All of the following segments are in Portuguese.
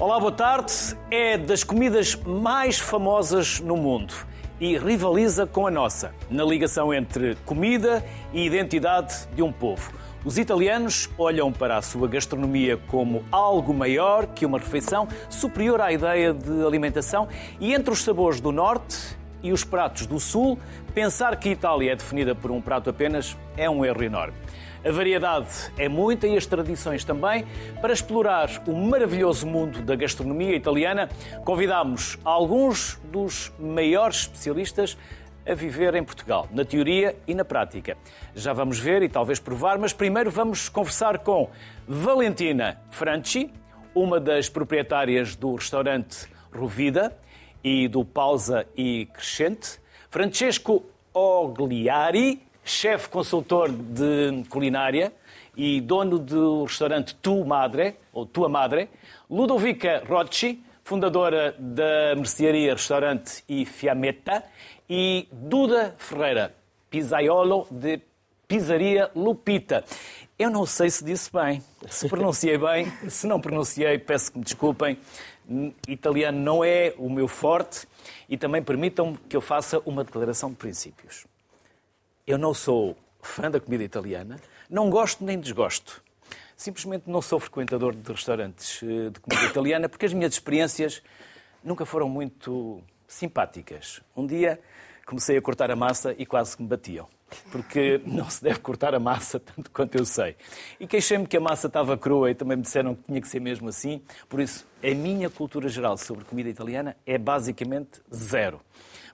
Olá, boa tarde. É das comidas mais famosas no mundo e rivaliza com a nossa na ligação entre comida e identidade de um povo. Os italianos olham para a sua gastronomia como algo maior que uma refeição, superior à ideia de alimentação, e entre os sabores do norte e os pratos do sul, pensar que Itália é definida por um prato apenas é um erro enorme. A variedade é muita e as tradições também. Para explorar o maravilhoso mundo da gastronomia italiana, convidamos alguns dos maiores especialistas a viver em Portugal, na teoria e na prática. Já vamos ver e talvez provar, mas primeiro vamos conversar com Valentina Franchi, uma das proprietárias do restaurante Rovida e do Pausa e Crescente, Francesco Ogliari, chefe consultor de culinária e dono do restaurante Tu Madre, ou Tua Madre, Ludovica Rocci, fundadora da mercearia Restaurante e Fiametta, e Duda Ferreira, pizzaiolo de Pizzaria Lupita. Eu não sei se disse bem, se pronunciei bem, se não pronunciei, peço que me desculpem. Italiano não é o meu forte e também permitam-me que eu faça uma declaração de princípios. Eu não sou fã da comida italiana, não gosto nem desgosto. Simplesmente não sou frequentador de restaurantes eh, de comida italiana porque as minhas experiências nunca foram muito simpáticas. Um dia comecei a cortar a massa e quase que me batiam. Porque não se deve cortar a massa, tanto quanto eu sei. E queixei-me que a massa estava crua e também me disseram que tinha que ser mesmo assim. Por isso, a minha cultura geral sobre comida italiana é basicamente zero.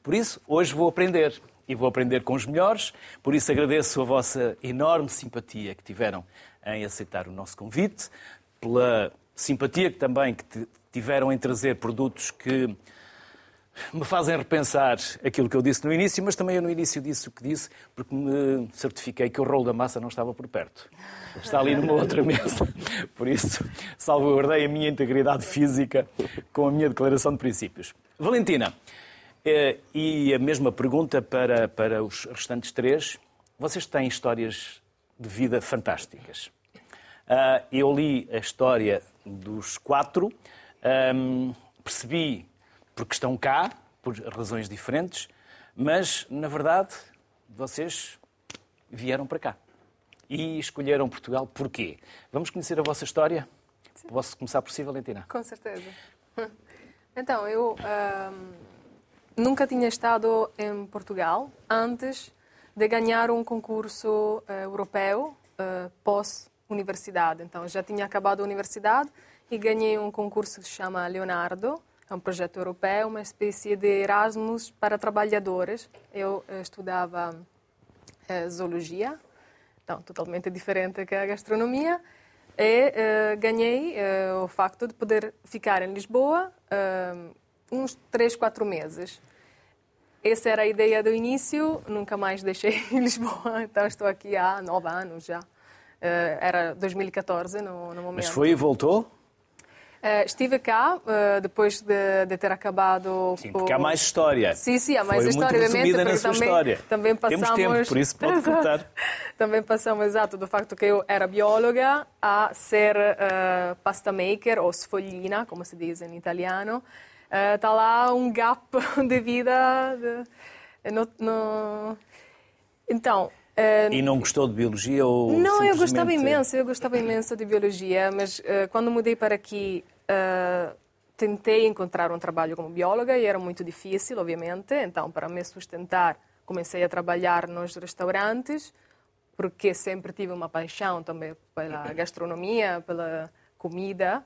Por isso, hoje vou aprender e vou aprender com os melhores. Por isso agradeço a vossa enorme simpatia que tiveram em aceitar o nosso convite, pela simpatia que também que tiveram em trazer produtos que me fazem repensar aquilo que eu disse no início, mas também eu no início disse o que disse, porque me certifiquei que o rolo da massa não estava por perto. Está ali numa outra mesa. Por isso, salvaguardei a minha integridade física com a minha declaração de princípios. Valentina, e a mesma pergunta para, para os restantes três. Vocês têm histórias de vida fantásticas. Ah, eu li a história dos quatro, percebi porque estão cá, por razões diferentes, mas, na verdade, vocês vieram para cá e escolheram Portugal porquê? Vamos conhecer a vossa história? Sim. Posso começar por si, Valentina? Com certeza. Então, eu nunca tinha estado em Portugal antes de ganhar um concurso uh, europeu uh, pós-universidade. Então, já tinha acabado a universidade e ganhei um concurso que se chama Leonardo, é um projeto europeu, uma espécie de Erasmus para trabalhadores. Eu uh, estudava zoologia, então totalmente diferente que a gastronomia, e ganhei o facto de poder ficar em Lisboa uns três, quatro meses. Essa era a ideia do início, nunca mais deixei Lisboa, então estou aqui há nove anos já. Uh, era 2014 no, no, momento. Mas foi e voltou? Uh, estive cá uh, depois de, de, ter acabado. Sim, porque há mais história. Sim, sim, há mais foi história, muito obviamente. na sua também, história. Também passamos... Temos tempo, por isso pode contar. também passamos, exato, do facto que eu era bióloga a ser pasta maker ou sfoglina, como se diz em italiano está eh, uh, lá um gap de vida. De, no, no... Então. Uh, e não gostou de biologia ou Não, simplesmente... eu gostava imenso, eu gostava imenso de biologia, mas uh, quando mudei para aqui, tentei encontrar um trabalho como bióloga e era muito difícil, obviamente. Então, para me sustentar, comecei a trabalhar nos restaurantes, porque sempre tive uma paixão também pela gastronomia, pela comida.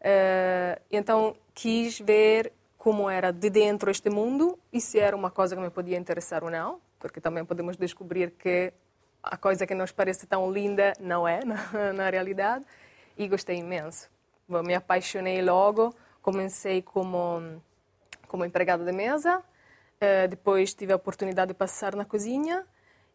Uh, então quis ver como era de dentro este mundo e se era uma coisa que me podia interessar ou não, porque também podemos descobrir que a coisa que nos parece tão linda não é na, na realidade. E gostei imenso. Me apaixonei logo. Comecei como como empregada de mesa. Uh, depois tive a oportunidade de passar na cozinha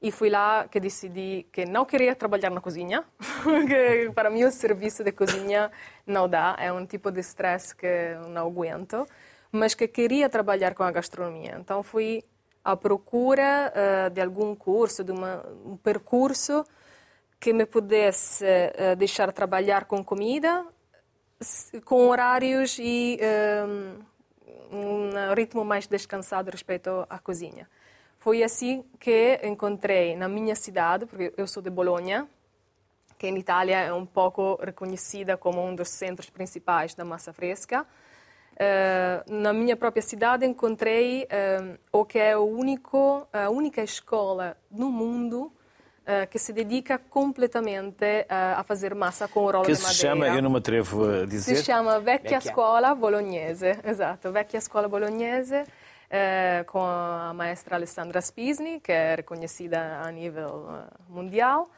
e fui lá que decidi que não queria trabalhar na cozinha, que para mim o serviço de cozinha não dá, é um tipo de stress que não aguento, mas que queria trabalhar com a gastronomia. Então fui à procura uh, de algum curso, de uma, um percurso que me pudesse uh, deixar trabalhar com comida com horários e um, um ritmo mais descansado respeito à cozinha. Foi assim que encontrei na minha cidade, porque eu sou de Bolonha, que em Itália é um pouco reconhecida como um dos centros principais da massa fresca. Uh, na minha própria cidade encontrei uh, o que é o único, a única escola no mundo uh, que se dedica completamente a fazer massa com o rolo que de madeira. Que se chama, eu não me atrevo a dizer... Se chama Vecchia, Vecchia. Scuola Bolognese, esatto, Vecchia Scuola Bolognese, com a maestra Alessandra Spisni, que é reconhecida a nível mundial.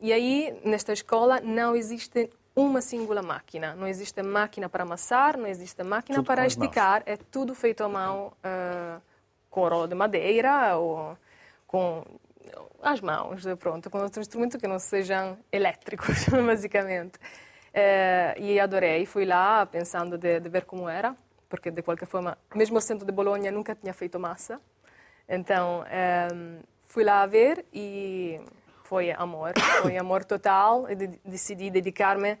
e aí, nesta escola, não existe uma singular máquina. Não existe máquina para amassar, não existe máquina tudo para esticar. É tudo feito à mão uh, com rolo de madeira ou com as mãos, pronto, com outro instrumento que não sejam elétricos, basicamente. Uh, e adorei. Fui lá pensando de, de, ver como era, porque de qualquer forma, mesmo o centro de Bolonha nunca tinha feito massa. Então, um, fui lá ver e foi amor, foi amor total. E decidi dedicar-me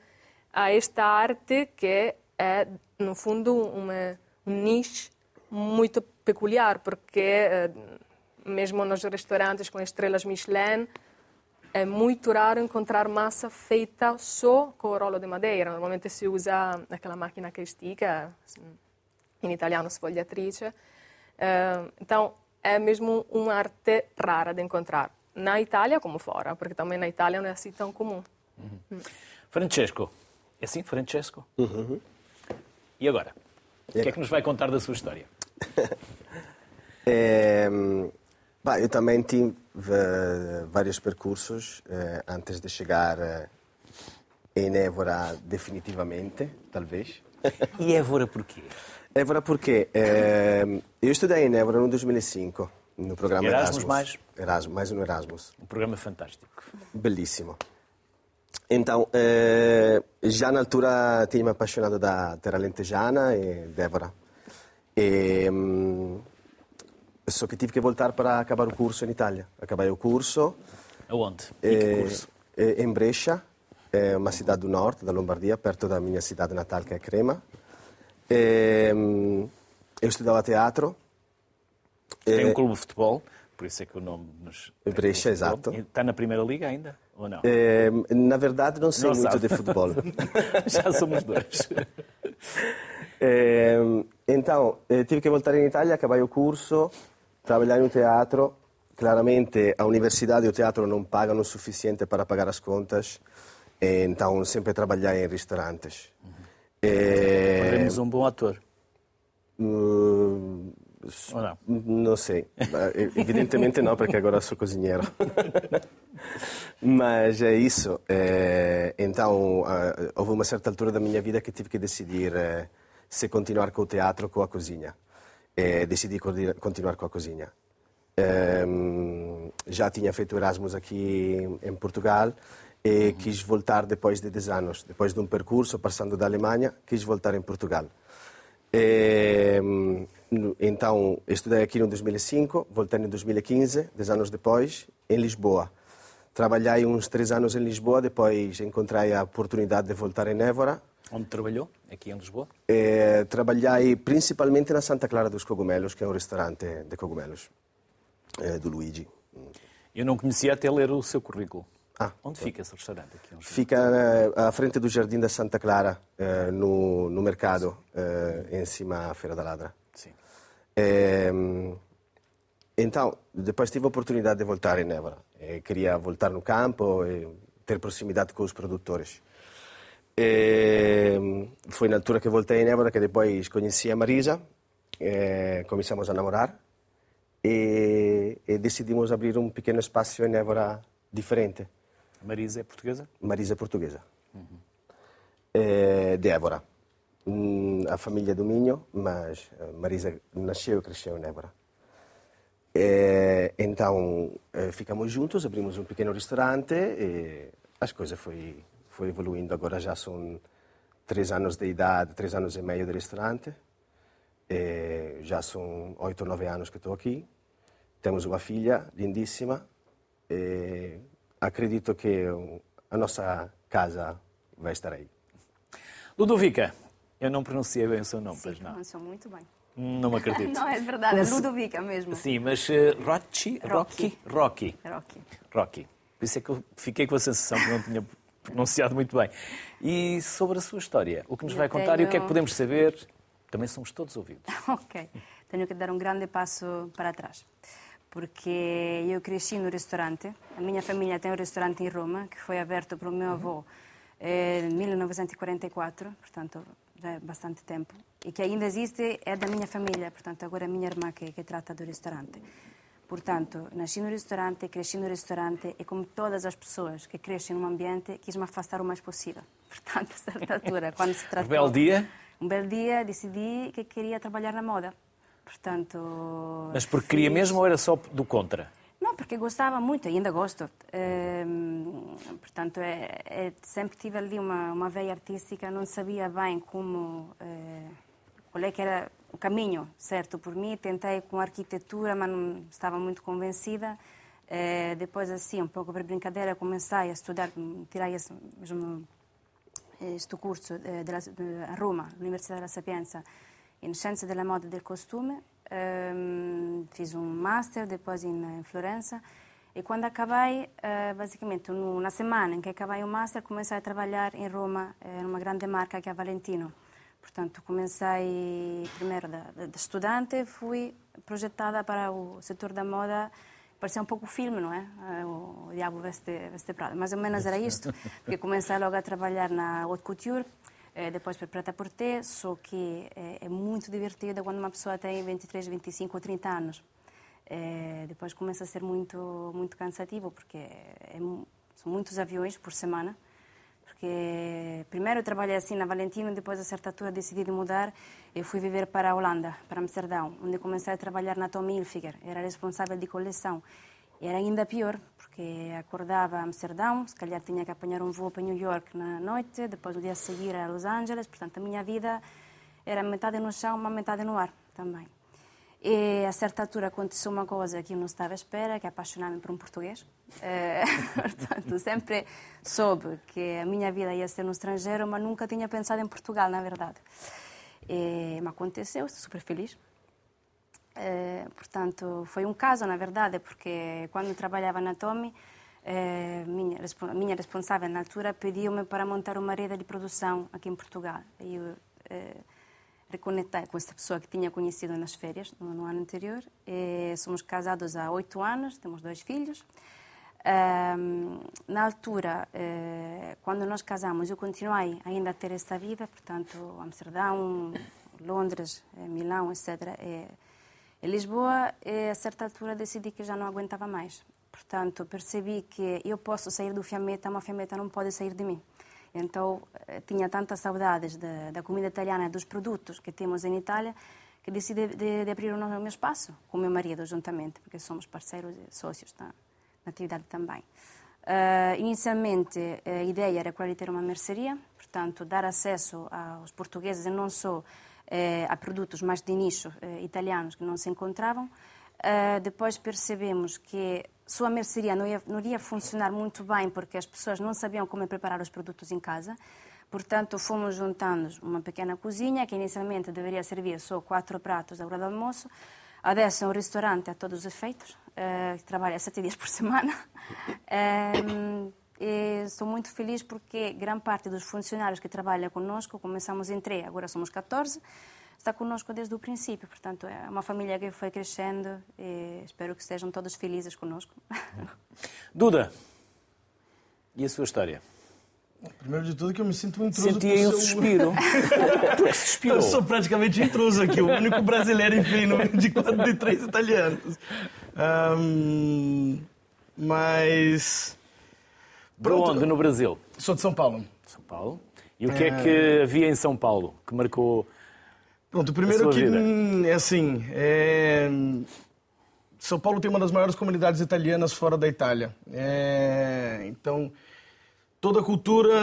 a esta arte que é, no fundo, uma, um nicho muito peculiar, porque eh, mesmo nos restaurantes com estrelas Michelin, é muito raro encontrar massa feita só com o rolo de madeira. Normalmente se usa aquela máquina que estica, em italiano sfogliatrice. Eh, então, é mesmo uma arte rara de encontrar na Itália como fora, porque também na Itália não é assim tão comum. Uhum. Francesco, é assim, Francesco? Uhum. E agora? O que é que nos vai contar da sua história? é, bah, eu também tive vários percursos eh, antes de chegar eh, em Évora definitivamente, talvez. E Évora porquê? Évora porque eh, eu estudei em Évora no 2005 no programa Erasmus. Erasmus mais? Erasmus, mais no Erasmus. Um programa fantástico. Bellissimo. Então, eh, já na altura tinha-me apaixonado da terra lentejana e Débora. E, hum, só que tive que voltar para acabar o curso em Itália. Acabei o curso. Aonde? E curso? em Brescia, é uma cidade do norte, da Lombardia, perto da minha cidade natal, que é Crema. E, hum, eu estudava teatro tem um clube de futebol, por isso é que o nome nos. Brecha, exato. Está na Primeira Liga ainda? Ou não? É, na verdade, não sei não muito sabe. de futebol. Já somos dois. É, então, tive que voltar em Itália, acabei o curso, trabalhar no teatro. Claramente, a universidade e o teatro não pagam o suficiente para pagar as contas, então sempre trabalhei em restaurantes. Uhum. É... um bom ator. Uh, ou não? Não sei. Evidentemente não, porque agora sou cozinheiro. Mas é isso. É, então, houve uma certa altura da minha vida que tive que decidir é, se continuar com o teatro ou com a cozinha. É, decidi continuar com a cozinha. já tinha feito Erasmus aqui em Portugal e quis voltar depois de 10 anos. Depois de um percurso, passando da Alemanha, quis voltar em Portugal. E, então, estudei aqui em 2005, voltei em 2015, 10 anos depois, em Lisboa. Trabalhei uns três anos em Lisboa, depois encontrei a oportunidade de voltar em Évora. Onde trabalhou, aqui em Lisboa? E, trabalhei principalmente na Santa Clara dos Cogumelos, que é um restaurante de cogumelos, é, do Luigi. Eu não conhecia até ler o seu currículo. Ah, Onde fica esse restaurante aqui? Fica uh, à frente do Jardim da Santa Clara, uh, no, no mercado, uh, em cima da Feira da Ladra. Sim. então, depois tive a oportunidade de voltar em Évora. queria voltar no campo e ter proximidade com os produtores. Foi na altura que voltei em Évora que depois conheci a Marisa, começamos a namorar e, e decidimos abrir um pequeno espaço em Évora diferente. Marisa é portuguesa? Marisa é portuguesa. Uhum. É. Hum, a família do Minho, mas eh, Marisa nasceu e cresceu em Débora. É, então, é, ficamos juntos, abrimos um pequeno restaurante e as coisas foi, foi evoluindo. Agora já são três anos de idade, três anos e meio de restaurante. E já são oito, nove anos que estou aqui. Temos uma filha lindíssima. E acredito que a nossa casa vai estar aí. Ludovica, eu não pronunciei bem o seu nome, pois não? Pronunciou muito bem. Não me acredito. Não, é verdade, é Ludovica mesmo. Sim, mas uh, Rocky? Rocky? Rocky. Rocky. Rocky. Por isso é que eu fiquei com a sensação que não tinha pronunciado muito bem. E sobre a sua história, o que nos Eu vai contar e o que é que tenho- podemos saber, também somos todos ouvidos. Ok, tenho que dar um grande passo para trás. Porque eu cresci no restaurante. A minha família tem um restaurante em Roma, que foi aberto pelo meu avô eh, em 1944, portanto, já é bastante tempo. E que ainda existe, é da minha família, portanto, agora é a minha irmã que, que trata do restaurante. Portanto, nasci no restaurante, cresci no restaurante e, como todas as pessoas que crescem num ambiente, quis me afastar o mais possível. Portanto, a certa altura, quando se tratou... Rebeldia, Um belo dia decidi que queria trabalhar na moda. Portanto. mas porque queria fiz- mesmo ou era só do contra? Não, porque gostava muito e ainda gosto. Ehm, portanto, é, é- sempre tive ali uma, uma veia artística, não sabia bem como. eh, qual é que era o caminho certo por mim. Tentei com arquitetura, mas não estava muito convencida. Eh, depois, assim, um pouco por brincadeira, comecei a estudar, tirei esse mesmo este curso eh, della- de- a Roma, all'Università della Sapienza, in Scienze della Moda e del Costume. Ehm, fiz um master depois em, em Florença. E quando acabei, eh, basicamente, uma semana em que acabei o master, comecei a trabalhar em Roma, eh, numa grande marca que é a Valentino. Portanto, comecei primeiro da, da- de estudante, fui projetada para o setor da moda. Parecia um pouco filme, não é? O Diabo Veste, Veste Prada. Mais ou menos era isto. Porque comecei logo a trabalhar na haute couture, eh, depois para prêt-à-porter, só que é, é muito divertido quando uma pessoa tem 23, 25 ou 30 anos. Eh, depois começa a ser muito, muito cansativo, porque é são muitos aviões por semana. Porque primeiro eu trabalhei assim na Valentino, depois a certa altura decidi de mudar e fui viver para a Holanda, para Amsterdão, onde comecei a trabalhar na Tommy Hilfiger. Era responsável de coleção. Era ainda pior, porque acordava a Amsterdão, se calhar tinha que apanhar um voo para New York na noite, depois no dia a seguir a Los Angeles, portanto a minha vida era metade no chão, uma metade no ar também. E a certa altura aconteceu uma coisa que eu não estava à espera, que é apaixonar-me por um português. Eh, portanto, sempre soube que a minha vida ia ser no estrangeiro, mas nunca tinha pensado em Portugal, na verdade. E, me aconteceu, estou super feliz. Eh, portanto, foi um caso, na verdade, porque quando trabalhava na Tommy, eh, minha, minha responsável na altura pediu-me para montar uma rede de produção aqui em Portugal. E eu eh, reconectei com esta pessoa que tinha conhecido nas férias, no, no ano anterior. E somos casados há oito anos, temos dois filhos. Ahm, na altura, eh, quando nós casamos, eu continuei ainda a ter esta vida, portanto, Amsterdão, Londres, eh, Milão, etc. E, em Lisboa, e a certa altura, decidi que já não aguentava mais. Portanto, percebi que eu posso sair do Fiametta, mas a Fiametta não pode sair de mim. Então, eh, tinha tantas saudades da, da comida italiana dos produtos que temos em Itália que decidi de, de abrir o meu espaço com o meu marido juntamente, porque somos parceiros e sócios na, na atividade também. Eh, inicialmente, a ideia era de ter uma mercearia, portanto, dar acesso aos portugueses e não só eh, a produtos mais de nicho eh, italianos que não se encontravam. Eh, depois percebemos que sua mercearia não não iria funcionar muito bem porque as pessoas não sabiam como preparar os produtos em casa. Portanto, fomos juntando uma pequena cozinha que inicialmente deveria servir só quatro pratos à hora do almoço. Adesso é um restaurante a todos os efeitos, eh, que trabalha sete dias por semana. estou muito feliz porque grande parte dos funcionários que trabalham conosco, começamos em três, agora somos 14, está conosco desde o princípio. Portanto, é uma família que foi crescendo e espero que estejam todos felizes conosco. Duda, e a sua história? Primeiro de tudo que eu me sinto um intruso. Senti aí um seu- suspiro. Porque suspirou. Eu sou praticamente intruso aqui, o único brasileiro, enfim, no meio de quatro de três italianos. Ahm, mas. De onde no Brasil? Sou de São Paulo. São Paulo. E o que é que havia em São Paulo que marcou Pronto, A primeiro que vida. hum, é assim, é, São Paulo tem uma das maiores comunidades italianas fora da Itália. É, Então, toda a cultura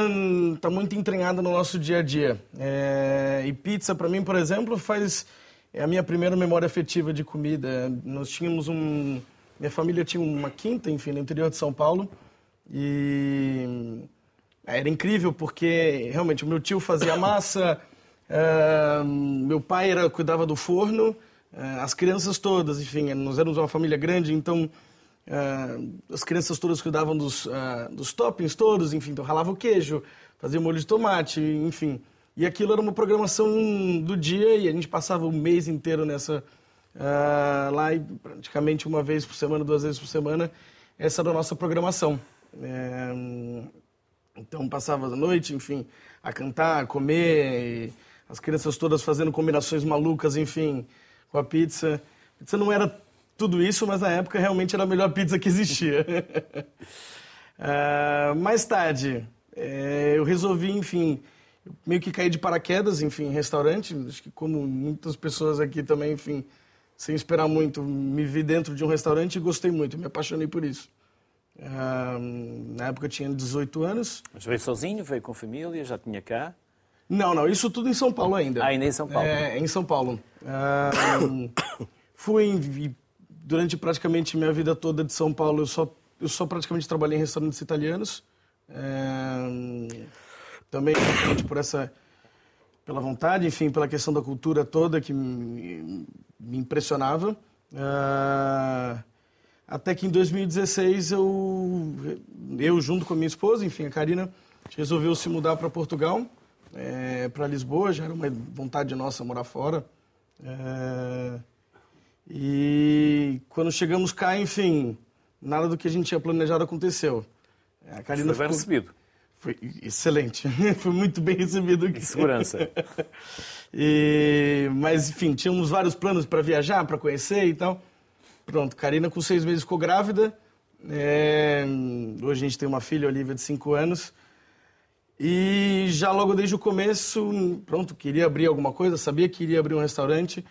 está muito entranhada no nosso dia a dia. É, E pizza, para mim, por exemplo, faz é a minha primeira memória afetiva de comida. Nós tínhamos um, minha família tinha uma quinta, enfim, no interior de São Paulo. E Era incrível porque realmente o meu tio fazia massa, uh, meu pai era, cuidava do forno, uh, as crianças todas, enfim, nós éramos uma família grande, então uh, as crianças todas cuidavam dos, dos toppings todos, enfim, então ralava o queijo, fazia molho de tomate, enfim. E aquilo era uma programação do dia e a gente passava o mês inteiro nessa lá e praticamente uma vez por semana, duas vezes por semana, essa era a nossa programação. É, então passava a noite, enfim, a cantar, a comer, as crianças todas fazendo combinações malucas, enfim, com a pizza. A pizza não era tudo isso, mas na época realmente era a melhor pizza que existia. uh, mais tarde, é, eu resolvi, enfim, meio que cair de paraquedas, enfim, em restaurante. Acho que como muitas pessoas aqui também, enfim, sem esperar muito, me vi dentro de um restaurante e gostei muito, me apaixonei por isso na época tinha 18 anos. Mas veio sozinho, veio com família, já tinha cá? Não, não, isso tudo em São Paulo ainda. Ah, ainda em São Paulo? É, em São Paulo. fui, durante praticamente minha vida toda de São Paulo, eu só, eu só praticamente trabalhei em restaurantes italianos. também por essa pela vontade, enfim, pela questão da cultura toda que me, me impressionava. Uh, até que em 2016 eu, eu junto com a minha esposa, enfim, a Karina, a gente resolveu se mudar para Portugal, é, para Lisboa, já era uma vontade nossa morar fora. É, e quando chegamos cá, enfim, nada do que a gente tinha planejado aconteceu. A Karina foi bem ficou... recebido. Foi excelente, foi muito bem recebido aqui. segurança. e, mas, enfim, tínhamos vários planos para viajar, para conhecer e tal. Pronto, Karina com seis meses ficou grávida. É... Hoje a gente tem uma filha, Olivia, de cinco anos. E já logo desde o começo, pronto, queria abrir alguma coisa, sabia que iria abrir um restaurante.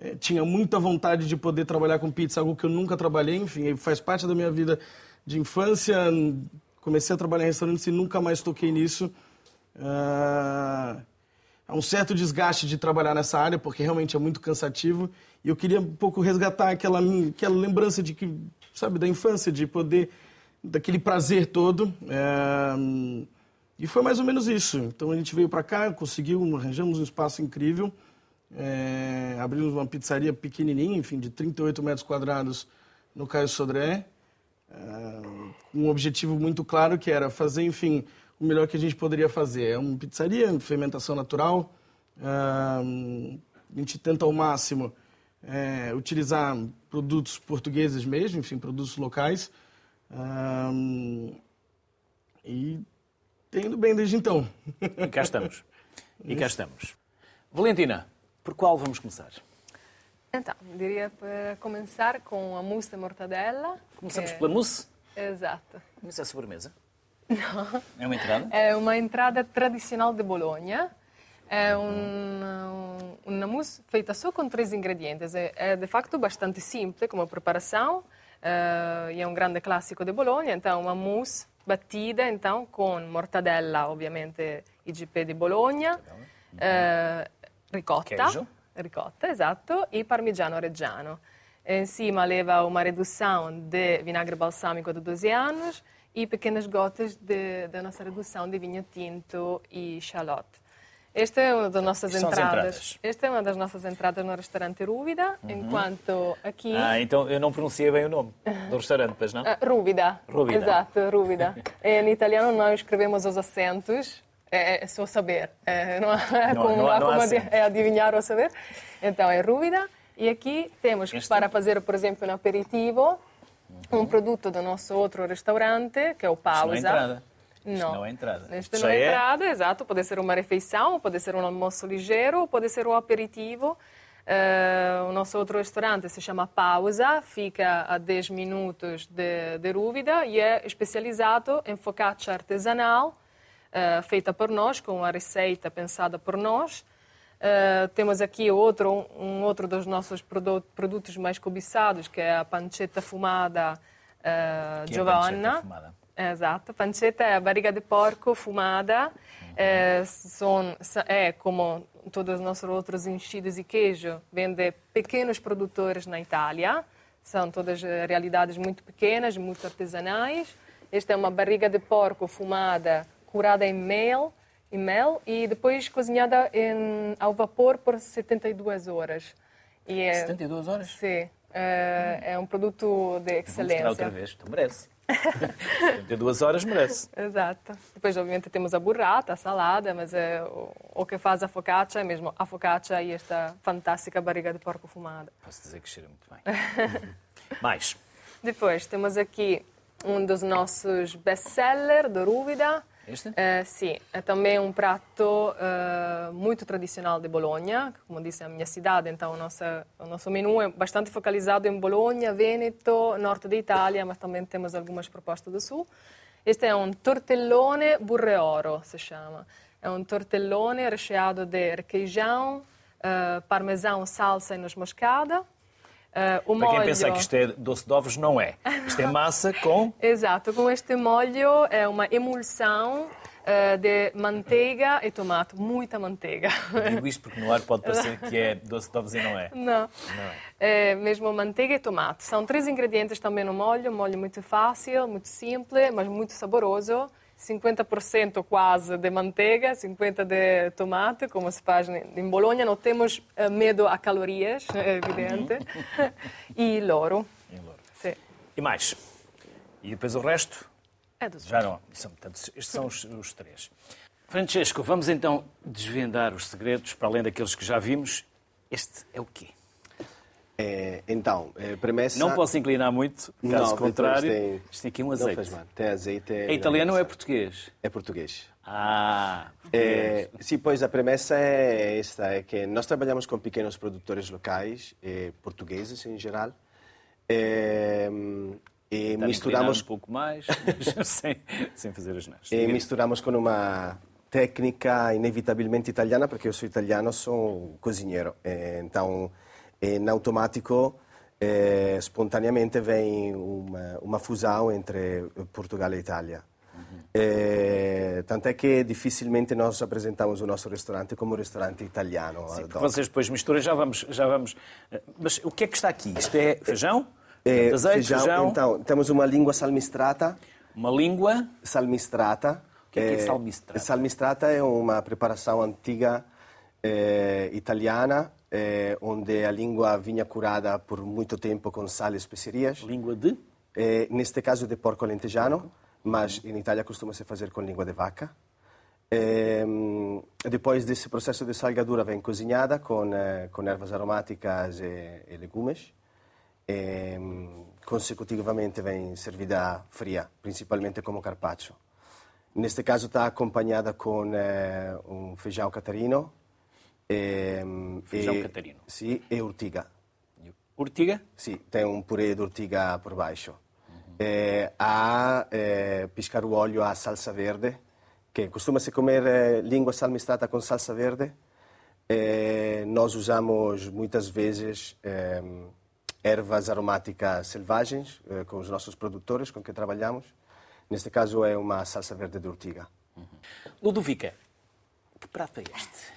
É, tinha muita vontade de poder trabalhar com pizza, algo que eu nunca trabalhei, enfim, faz parte da minha vida de infância. Comecei a trabalhar em restaurantes e nunca mais toquei nisso. Ah, há um certo desgaste de trabalhar nessa área, porque realmente é muito cansativo. E eu queria um pouco resgatar aquela, aquela lembrança de que, sabe, da infância, de poder, daquele prazer todo. É... E foi mais ou menos isso. Então a gente veio para cá, conseguiu, arranjamos um espaço incrível. É... Abrimos uma pizzaria pequenininha, enfim, de 38 metros quadrados no Caio Sodré. É... Um objetivo muito claro que era fazer, enfim, o melhor que a gente poderia fazer. É uma pizzaria, fermentação natural. É... A gente tenta ao máximo é, utilizar produtos portugueses mesmo, enfim, produtos locais. e tem indo bem desde então. E cá estamos. E cá estamos. Valentina, por qual vamos começar? Então, diria para começar com a mousse de mortadela. Começamos que... pela mousse? Exato. Mas é sobremesa? Não. É uma entrada? É uma entrada tradicional de Bolonha. É um, mousse feita só com três ingredientes. É, é de facto bastante simples como preparação uh, e é um grande clássico de Bologna. Então, uma mousse batida então com mortadella, ovviamente IGP di Bologna, uh, ricotta, Queijo. ricotta, esatto, e parmigiano reggiano. Em cima leva uma redução de vinagre balsâmico de 12 anos e pequenas gotas da nossa redução de vinho tinto e shallot. Esta é uma das nossas entradas. entradas. Esta é uma das nossas entradas no restaurante Rúvida, uhum. enquanto aqui. Ah, então eu não pronunciei bem o nome do restaurante, pois não? Uh, Rúvida. Rúvida. Exato, Rúvida. em italiano nós escrevemos os acentos, é, é só saber. É, não há não, como, não, não como é adivinhar ou saber. Então é Rúvida. E aqui temos este... para fazer, por exemplo, um aperitivo, uhum. um produto do nosso outro restaurante, que é o Pausa. Não é entrada. Não. não é entrada. Isto não é entrada, exato. Pode ser uma refeição, pode ser um almoço ligeiro, pode ser um aperitivo. Uh, o nosso outro restaurante se chama Pausa, fica a 10 minutos de, de Rúvida e é especializado em focaccia artesanal, uh, feita por nós, com uma receita pensada por nós. Uh, temos aqui outro, um outro dos nossos produtos mais cobiçados, que é a pancetta fumada uh, Giovanna. É? Exato, pancetta é a barriga de porco fumada, é, são, é como todos os nossos outros enchidos e queijo, vem de pequenos produtores na Itália, são todas realidades muito pequenas, muito artesanais. Esta é uma barriga de porco fumada curada em mel, em mel e depois cozinhada em, ao vapor por 72 horas. E é, 72 horas? Sim. É, é um produto de Vamos mostrar outra excelência. vez. Então merece. 72 horas merece. Exato. Depois, obviamente, temos a burrata, a salada, mas é, o, o que faz a focaccia é mesmo a focaccia e esta fantástica barriga de porco fumada. Posso dizer que cheira muito bem. Mais. Depois, temos aqui um dos nossos best-seller, do Rúvida. Este? Eh, sim, é também um prato eh, muito tradicional de Bologna, que, como disse, a minha cidade, então o nosso, o nosso menu é bastante focalizado em Bologna, Veneto, norte da Itália, mas também temos algumas propostas do sul. Este é um tortellone burreoro, se chama. É um tortellone recheado de requeijão, eh, parmesão, salsa e noz moscada. O Para quem molho... pensa que isto é doce de ovos, não é. Isto é massa com Exato, com este molho é uma emulsão eh, de manteiga e tomate, muita manteiga. Digo isto porque no ar pode parecer que é doce de ovos e não é. Não, é mesmo manteiga e tomate. São três ingredientes também no molho, um molho muito fácil, muito simples, mas muito saboroso. 50% quase de manteiga, 50% de tomate, como se faz em Bologna. Não temos eh, medo a calorias, é evidente. e louro. Em Louro. Sim. E mais. E depois o resto? É dos Já não. São, portanto, estes são os, os três. Francesco, vamos então desvendar os segredos, para além daqueles que já vimos. Este é o quê? É, então, é, premessa... Não posso inclinar muito, Não, caso depois contrário. tem- Isto tem aqui um Não azeite. faz mal. Tem azeite. É italiano ou é português? É português. Ah, É, sim, pois a premissa é esta, é que nós trabalhamos com pequenos produtores locais, eh, portugueses em geral, eh, e Está a misturamos um pouco mais, sem, sem fazer as nãs. e misturamos com uma técnica inevitavelmente italiana, porque eu sou italiano, sou cozinheiro. Então, em automático, eh, spontaneamente vem uma, uma fusão entre Portugal e Itália. Eh, tant'è che difficilmente nós apresentamos o nosso restaurante como ristorante italiano. Sim, vocês depois misturam, já vamos, já vamos. Mas o que é que está aqui? Isto é feijão? Eh, azeite, feijão, Então, temos uma língua salmistrata. uma língua. Salmistrata. O que é que é Eh, salmistrata? Salmistrata é uma preparação antiga eh, italiana, eh, onde a língua vinha curada por muito tempo com sal e especiarias. Língua de? Eh, neste caso de porco alentejano, mas em Itália costuma-se fazer com língua de vaca. Ehm, depois desse processo de salgadura vem cozinhada com, eh, com ervas aromáticas e, e legumes. Consecutivamente vem servida fria, principalmente como carpaccio. Neste caso está acompanhada com eh, um feijão catarino. Ehm, Feijão e, catarino. Sim, e urtiga. Urtiga? Sì, tem um purê de ortiga por baixo. Eh, há eh, piscar o olho a salsa verde, que costuma-se comer eh, língua salmistrata com salsa verde. Nós usamos muitas vezes ervas aromáticas selvagens com os nossos produtores com que trabalhamos. Neste caso é uma salsa verde de ortiga. Ludovica, que prato é este?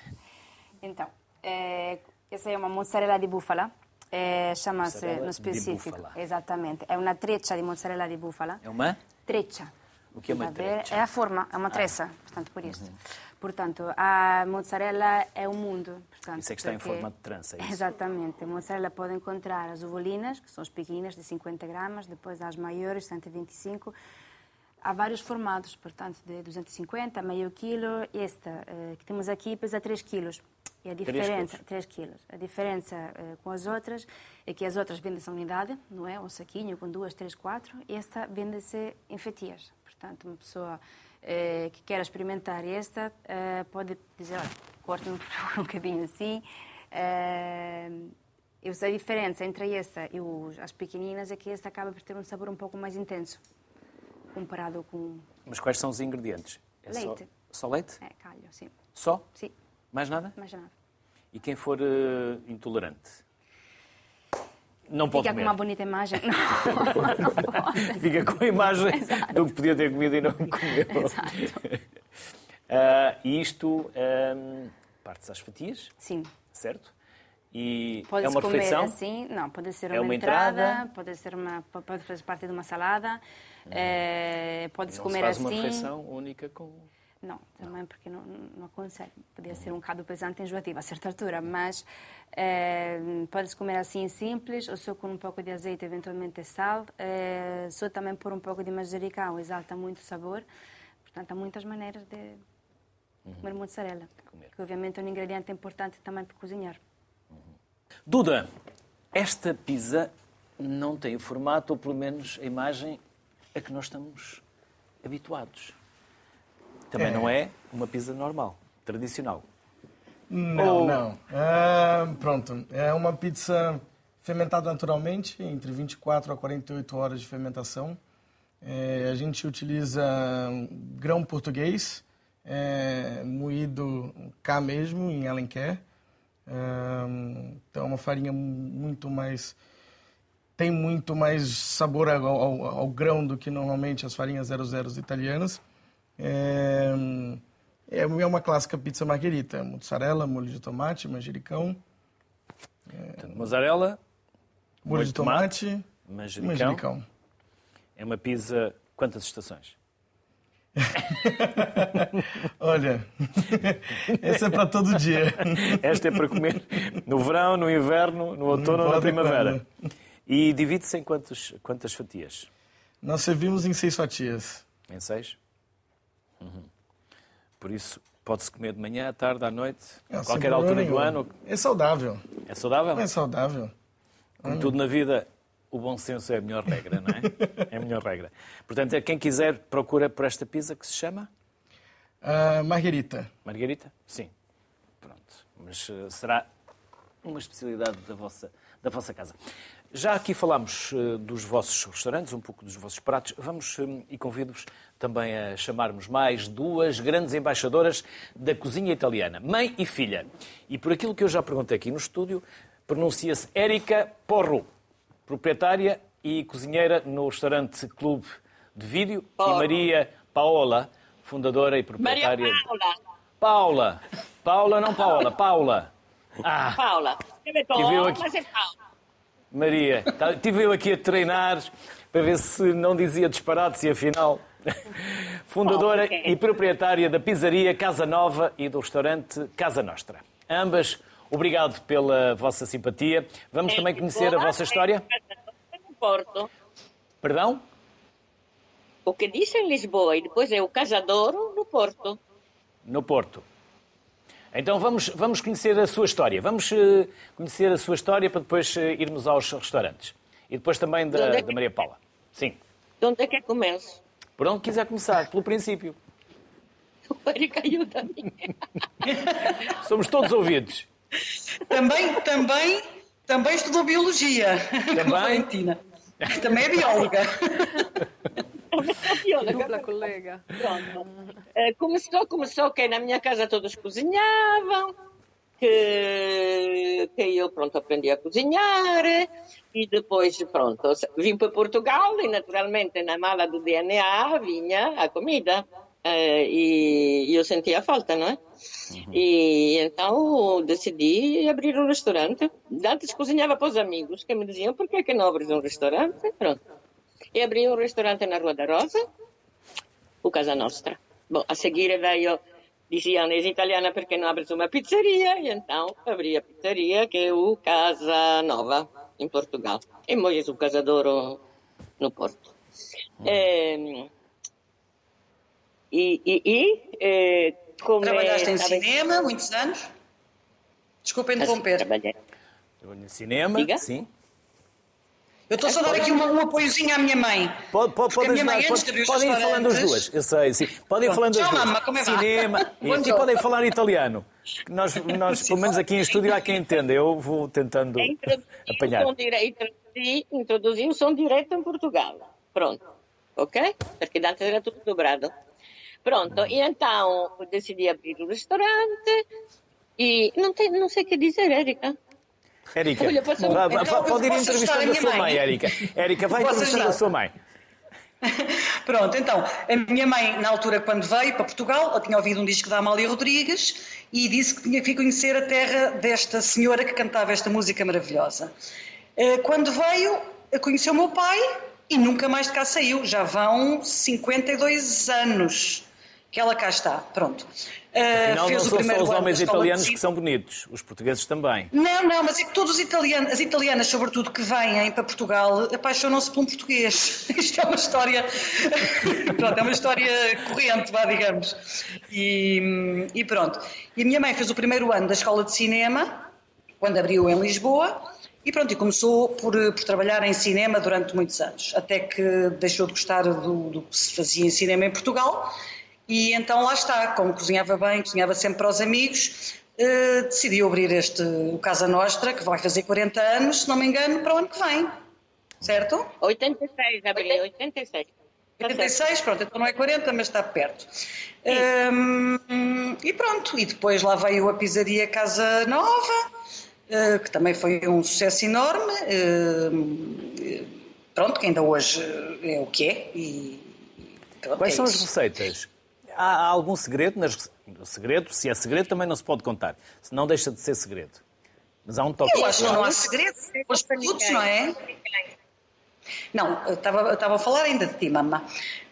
Então, é, essa é uma mozzarella di búfala. É, Chama-se no específico. Exatamente. É uma treccia de mozzarella di búfala. É uma? Treccia. O que é uma Está a ver? treccia? É a forma, é uma tressa, portanto, por isso. Portanto, a mozzarella é o mundo. Portanto, Isso é que está em porque- forma de trança, é isso? Exatamente. A mozzarella pode encontrar as uvolinas, que são as pequenas, de 50 gramas, depois as maiores, 125 Há vários formatos, portanto, de 250 a meio quilo. Esta eh, que temos aqui pesa 3 quilos. E a diferença, 3 quilos. A diferença eh, com as outras é que as outras vendem-se a unidade, não é? Um saquinho com duas, três, quatro. Esta vende-se em fatias. Portanto, uma pessoa eh, que quer experimentar esta eh, pode dizer, olha, corta-me um bocadinho assim. E a diferença entre esta e os, as pequeninas é que esta acaba por ter um sabor um pouco mais intenso comparado com Mas quais são os ingredientes? É Leite. Só, só leite? é, calho, sim. Só? Sim, Mais nada? mais nada. E quem for eh, intolerante? Não pode Fica com comer. uma bonita imagem. Não, não pode. Fica com a imagem do que podia ter comido e não comeu. Ah, e isto ahm, parte-se às fatias, Sim. certo? E Pode é uma comer refeição? assim, não, pode ser É uma, uma entrada, entrada? pode ser uma, pode fazer parte de uma salada, eh, pode-se Não se comer faz assim. uma refeição única com... não, também porque não, não aconselho. Podia ser um bocado pesante e enjoativo a certa altura, mas é, pode-se comer assim simples, ou só com um pouco de azeite, eventualmente sal. É, só também por um pouco de manjericão, exalta muito o sabor. Portanto, há muitas maneiras de comer mozzarella, comer. que obviamente é um ingrediente importante também para cozinhar. Duda, esta pizza não tem o formato, ou pelo menos a imagem a que nós estamos habituados. Também é. não é uma pizza normal, tradicional. Não, Ou... não. É, pronto, é uma pizza fermentada naturalmente, entre 24 a 48 horas de fermentação. É, a gente utiliza grão português, é, moído cá mesmo, em Alenquer. É, então, é uma farinha muito mais tem muito mais sabor ao, ao, ao, grão do que normalmente as farinhas 00 italianas. É, é uma clássica pizza margherita, mozzarella, molho de tomate, manjericão. É... Mozzarella, molho, molho de tomate, tomate manjericão. manjericão. É uma pizza quantas estações? Olha, essa é para todo dia. Esta é para comer no verão, no inverno, no outono ou na primavera. E divide-se em quantos, quantas fatias? Nós servimos em seis fatias. Em seis? Uhum. Por isso, pode-se comer de manhã, à tarde, à noite, a é, qualquer altura nenhum. do ano. É saudável. É saudável? É saudável. Como tudo na vida, o bom senso é a melhor regra, não é? É a melhor regra. Portanto, quem quiser, procura por esta pizza que se chama? Uh, Margarita. Margarita? Sim. Pronto. Mas uh, será uma especialidade da vossa, da vossa casa. Já aqui falámos uh, dos vossos restaurantes, um pouco dos vossos pratos. Vamos uh, e convido-vos também a chamarmos mais duas grandes embaixadoras da cozinha italiana, mãe e filha. E por aquilo que eu já perguntei aqui no estúdio, pronuncia-se Érica Porro, proprietária e cozinheira no restaurante Clube de Vídeo, Porro. e Maria Paola, fundadora e proprietária. Maria Paula. Paula. Paula, não Paola, Paula. Ah. Paula. Escreve Paola, mas é. Maria, estive tá, eu aqui a treinar para ver se não dizia disparates e afinal. Fundadora okay. e proprietária da pizzaria Casa Nova e do restaurante Casa Nostra. Ambas, obrigado pela vossa simpatia. Vamos é também conhecer a vossa história? No Porto. Perdão? O que disse em Lisboa e depois é o Casadouro no Porto. No Porto. Então vamos, vamos conhecer a sua história. Vamos uh, conhecer a sua história para depois uh, irmos aos restaurantes. E depois também da, é que... da Maria Paula. Sim. De onde é que começo? Por onde quiser começar, pelo princípio. O Eric ajuda-me. Somos todos ouvidos. Também, também, também estudou Biologia. Também? Também é bióloga. Dupla colega. Pronto. Uh, começou, começou que na minha casa todos cozinhavam, que, que eu, pronto, aprendi a cozinhar e depois, pronto, vim para Portugal e naturalmente na mala do DNA vinha a comida. Uh, e eu sentia falta, não é? Uhum. E então decidi abrir um restaurante. Antes cozinhava para os amigos que me diziam: por que, é que não abres um restaurante? Pronto. E abri um restaurante na Rua da Rosa, o Casa Nostra. Bom, a seguir veio, diziam, és italiana porque não abres uma pizzeria? E então abri a pizzeria, que é o Casa Nova, em Portugal. E depois o Casa d'Oro no Porto. Hum. É, e, e, e é, como Trabalhaste é, em cinema muitos anos? Desculpa interromper. Trabalhei. Trabalhei em cinema, Diga? sim. Eu estou só a dar aqui uma, um apoiozinho à minha mãe. Pode, pode, pode ajudar, pode, podem ir falando as duas. Eu sei, sim. Podem ir falando as duas. Mama, como é Cinema. e, e podem falar italiano. Nós, nós, pelo menos aqui em estúdio, há quem entenda. Eu vou tentando apanhar. Introduzi, o som direto em Portugal. Pronto. Ok? Porque antes era tudo dobrado. Pronto. E então decidi abrir o restaurante. E não, tem, não sei o que dizer, Érica. Então, pode ir entrevistando a, sua mãe, Érica. Érica, vai entrevistando a sua mãe. Pronto, então, a minha mãe, na altura, quando veio para Portugal, ela tinha ouvido um disco da Amália Rodrigues e disse que tinha que conhecer a terra desta senhora que cantava esta música maravilhosa. Eh, quando veio, conheceu o meu pai e nunca mais de cá saiu. Já vão 52 anos. que ela cá está, pronto. Afinal, uh, não são só os homens italianos que são bonitos, os portugueses também. Não, não, mas é que todos os italianos, as italianas, sobretudo, que vêm para Portugal, apaixonam-se por um português. Isto é uma história, pronto, é uma história corrente, vá, digamos. E, e pronto. E a minha mãe fez o primeiro ano da escola de cinema, quando abriu em Lisboa, e pronto, e começou por, por, trabalhar em cinema durante muitos anos, até que deixou de gostar do, do, que se fazia em cinema em Portugal, e então lá está, como cozinhava bem, cozinhava sempre para os amigos, eh, decidiu abrir este, o Casa Nostra, que vai fazer 40 anos, se não me engano, para o ano que vem, certo? 86, abril, 86. 86, pronto, então não é 40, mas está perto. Um, e pronto, e depois lá veio a pizzaria Casa Nova, eh, que também foi um sucesso enorme. Eh, pronto, que ainda hoje é o que é. E, pronto, Quais é são isso. as receitas? Há, algum segredo? Nas, segredo, se é segredo, também não se pode contar. Se não deixa de ser segredo. Mas há um toque. Eu acho que não há segredo. Os produtos, não é? Não, estava, estava a falar ainda de ti, mamã.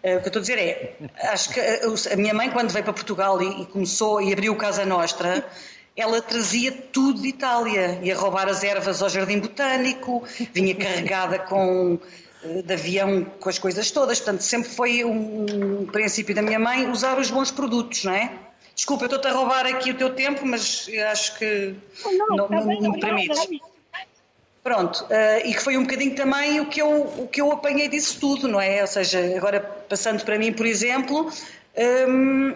Uh, o que eu estou a dizer é, acho que a, a minha mãe, quando veio para Portugal e, e, começou e abriu Casa Nostra, ela trazia tudo de Itália, ia roubar as ervas ao Jardim Botânico, vinha carregada com eh, de avião com as coisas todas, portanto sempre foi um, um princípio da minha mãe usar os bons produtos, não é? Desculpa, eu estou-te a roubar aqui o teu tempo, mas acho que não, não, não, não me permites. Pronto, uh, e que foi um bocadinho também o que, eu, o que eu apanhei disso tudo, não é? Ou seja, agora passando para mim, por exemplo, um,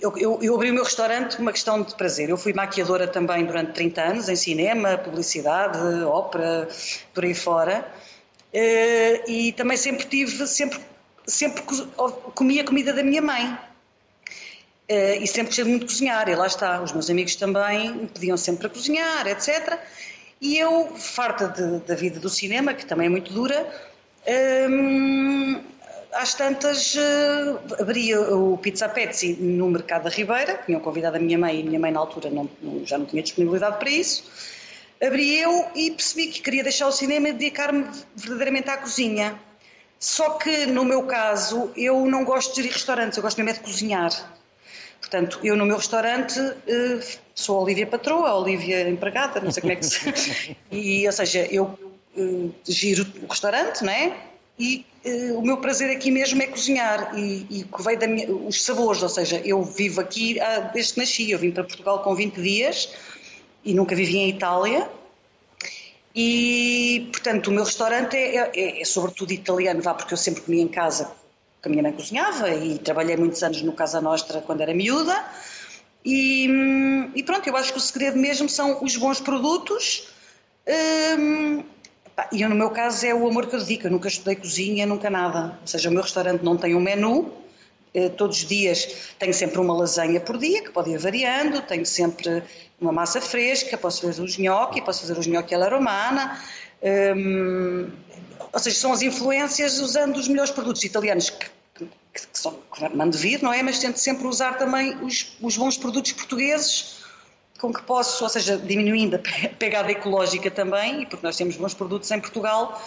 eu, eu, eu, abri o meu restaurante por uma questão de prazer. Eu fui maquiadora também durante 30 anos, em cinema, publicidade, ópera, por aí fora. Uh, e também sempre tive, sempre, sempre comia a comida da minha mãe. Uh, e sempre gostei muito de cozinhar, e lá está, os meus amigos também me pediam sempre para cozinhar, etc. E eu, farta de, da vida do cinema, que também é muito dura, um, às tantas uh, abria o Pizza Petsy no Mercado da Ribeira, tinham convidado a minha mãe e a minha mãe na altura não, não, já não tinha disponibilidade para isso. Abri eu e percebi que queria deixar o cinema e dedicar-me verdadeiramente à cozinha. Só que, no meu caso, eu não gosto de ir a restaurantes, eu gosto mesmo é de cozinhar. Portanto, eu no meu restaurante uh, sou a Olivia Patroa, a Olivia empregada, não sei como é que se... e, ou seja, eu uh, giro o restaurante, não é? E uh, o meu prazer aqui mesmo é cozinhar e, e que veio da minha, os sabores, ou seja, eu vivo aqui ah, desde que nasci, eu vim para Portugal com 20 dias e nunca vivi em Itália e, portanto, o meu restaurante é, é, é sobretudo italiano, vá, porque eu sempre comia em casa que a minha mãe cozinhava e trabalhei muitos anos no Casa Nostra quando era miúda. E, e pronto, eu acho que o segredo mesmo são os bons produtos. Hum, e no meu caso é o amor que eu dedico. Eu nunca estudei cozinha, nunca nada. Ou seja, o meu restaurante não tem um menu. Eh, todos os dias tenho sempre uma lasanha por dia, que pode ir variando. Tenho sempre uma massa fresca. Posso fazer os gnocchi, posso fazer os gnocchi alla romana. Hum, ou seja, são as influências usando os melhores produtos italianos que, que, que são, que mando vir, não é? Mas tento sempre usar também os, os bons produtos portugueses com que posso, ou seja, diminuindo a pegada ecológica também, e porque nós temos bons produtos em Portugal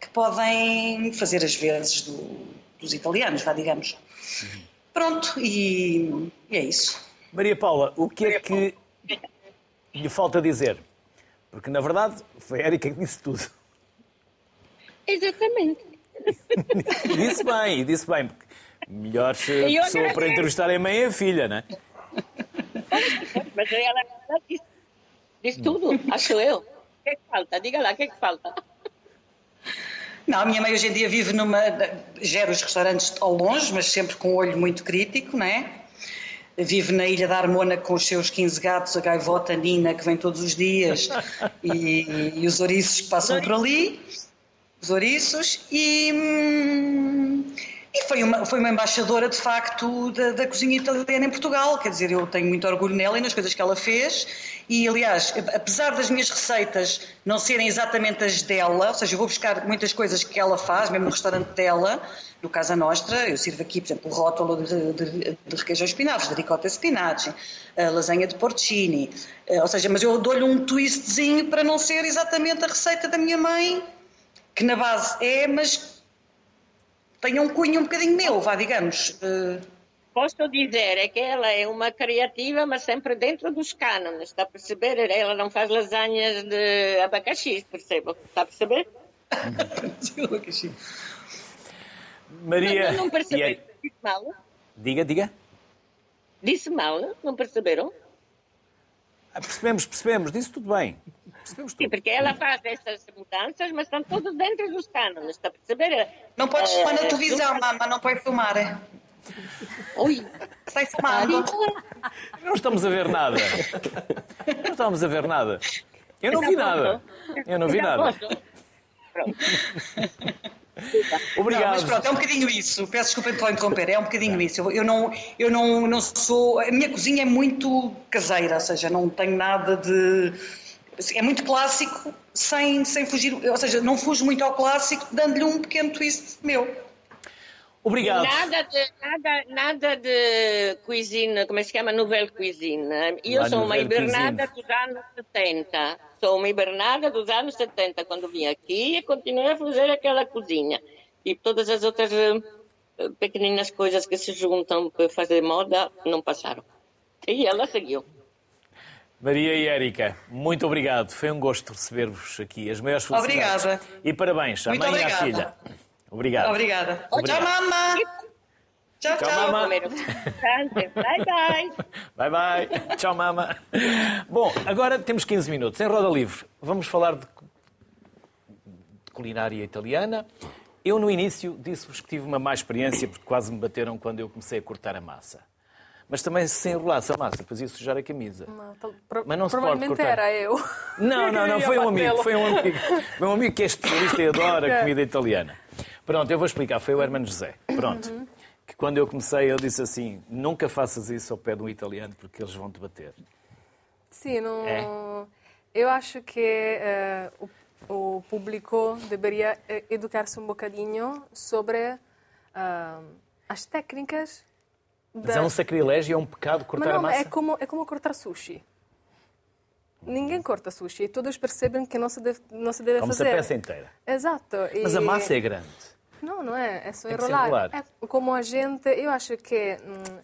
que podem fazer as vezes do, dos italianos, vá, digamos. Uhum. Pronto, e, e, é isso. Maria Paula, o que é que lhe falta dizer? Porque, na verdade, foi a Erika que disse tudo. Exatamente. disse bem, disse bem. Porque melhor pessoa para entrevistar é a mãe e a filha, não é? Mas ela disse, disse tudo, acho eu. O que é que falta? Diga lá, o que é que falta? Não, a minha mãe hoje em dia vive numa. gera os restaurantes ao longe, mas sempre com um olho muito crítico, não é? Vive na Ilha da Armona com os seus 15 gatos, a gaivota Nina, que vem todos os dias, e, e os ouriços que passam por ali os ouriços e, hum, e foi, uma, foi uma embaixadora de facto da, da, cozinha italiana em Portugal, quer dizer, eu tenho muito orgulho nela e nas coisas que ela fez. E aliás, apesar das minhas receitas não serem exatamente as dela, ou seja, eu vou buscar muitas coisas que ela faz, mesmo no restaurante dela, no Casa Nostra, eu sirvo aqui, por exemplo, o rótulo de, de, de requeijão espinafre, de ricota spinaci, a lasanha de porcini, eh, ou seja, mas eu dou-lhe um twistzinho para não ser exatamente a receita da minha mãe, que na base é, mas tem um cunho um bocadinho meu, vá, digamos. Uh, posso dizer é que ela é uma criativa, mas sempre dentro dos cânones, está a perceber? Ela não faz lasanhas de abacaxi, percebo, está a perceber? Maria. Não, não perceberam? Disse mal? Diga, diga. Disse mal? Não perceberam? Ah, Percebemos, percebemos, disse tudo bem. Percebemos Sim, tudo. porque ela faz essas mudanças, mas estão todos dentro dos cânones, está a perceber? Não podes Eh, filmar na televisão, mamãe, não pode filmar. Ui, Sai filmado. Não estamos a ver nada. Não estamos a ver nada. Eu não vi nada. Eu não vi nada. Pronto. Não, Obrigado. mas pronto, é um bocadinho isso. Peço desculpa de interromper, é um bocadinho isso. Eu, eu não, eu não, não sou. A minha cozinha é muito caseira, ou seja, não tenho nada de. É muito clássico, sem, sem fugir. Ou seja, não fujo muito ao clássico, dando-lhe um pequeno twist meu. Obrigado. Nada de, nada, nada de cuisine, como é que se chama? Nouvelle cuisine. Eu La sou uma hibernada cuisine. dos anos 70. Sou uma hibernada dos anos 70, quando vim aqui e continuei a fazer aquela cozinha. E todas as outras eh, pequeninas coisas que se juntam para fazer moda não passaram. E ela seguiu. Maria e Érica, muito obrigado. Foi um gosto receber-vos aqui. As maiores felicidades. Obrigada. E parabéns à Muito mãe e à obrigada. filha. Obrigado. Obrigada. Obrigado. Tchau, mamãe. Tchau, Tchau, tchau. um bastante. Bye, bye. Bye bye. Tchau, mama. Bom, agora temos 15 minutos. Em roda livre, vamos falar de, de culinária italiana. Eu, no início, disse-vos que tive uma má experiência porque quase me bateram quando eu comecei a cortar a massa. Mas também se enrolasse a massa, depois ia sujar a camisa. Pro- Mas não se pode cortar. era eu. Não, não, não, foi um amigo, foi um amigo. Foi um amigo que é especialista e adora comida italiana. Pronto, eu vou explicar, foi o Hermano José. Pronto. Que quando eu comecei, ele disse assim: nunca faças isso ao pé de um italiano porque eles vão te bater. Sim, não... É? eu acho que eh, o, o público deveria eh, educar-se um bocadinho sobre ah, as técnicas Mas da- é um sacrilégio, é um pecado cortar Mas a não, massa. é como, é como cortar sushi. Ninguém corta sushi e todos percebem que não se deve, não se deve Como se a fazer. peça inteira. Exato. Mas e- a massa é grande. Não, não é. É só enrolar. enrolar. É como a gente. Eu acho que. hum,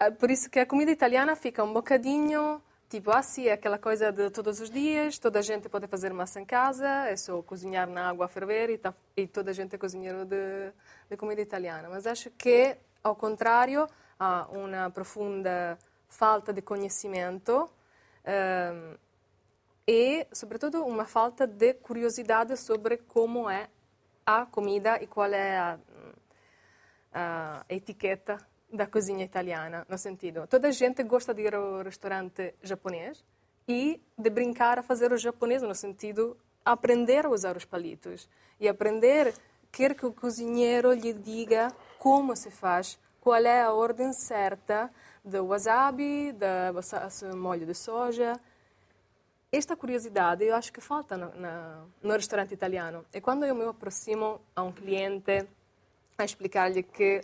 é por isso que a comida italiana fica um bocadinho. Tipo assim, é aquela coisa de todos os dias, toda a gente pode fazer massa em casa, é só cozinhar na água a ferver e, tá, e toda a gente é cozinheiro de, de comida italiana. Mas acho que, ao contrário, há uma profunda falta de conhecimento hum, e, sobretudo, uma falta de curiosidade sobre como é a comida e qual é a, a etiqueta da cozinha italiana, no sentido, toda a gente gosta de ir ao restaurante japonês e de brincar a fazer o japonês, no sentido, aprender a usar os palitos e aprender, quer que o cozinheiro lhe diga como se faz, qual é a ordem certa do wasabi, do molho de soja, esta curiosidade eu acho que falta no, na- no restaurante italiano. E quando eu me aproximo a um cliente a explicar-lhe que,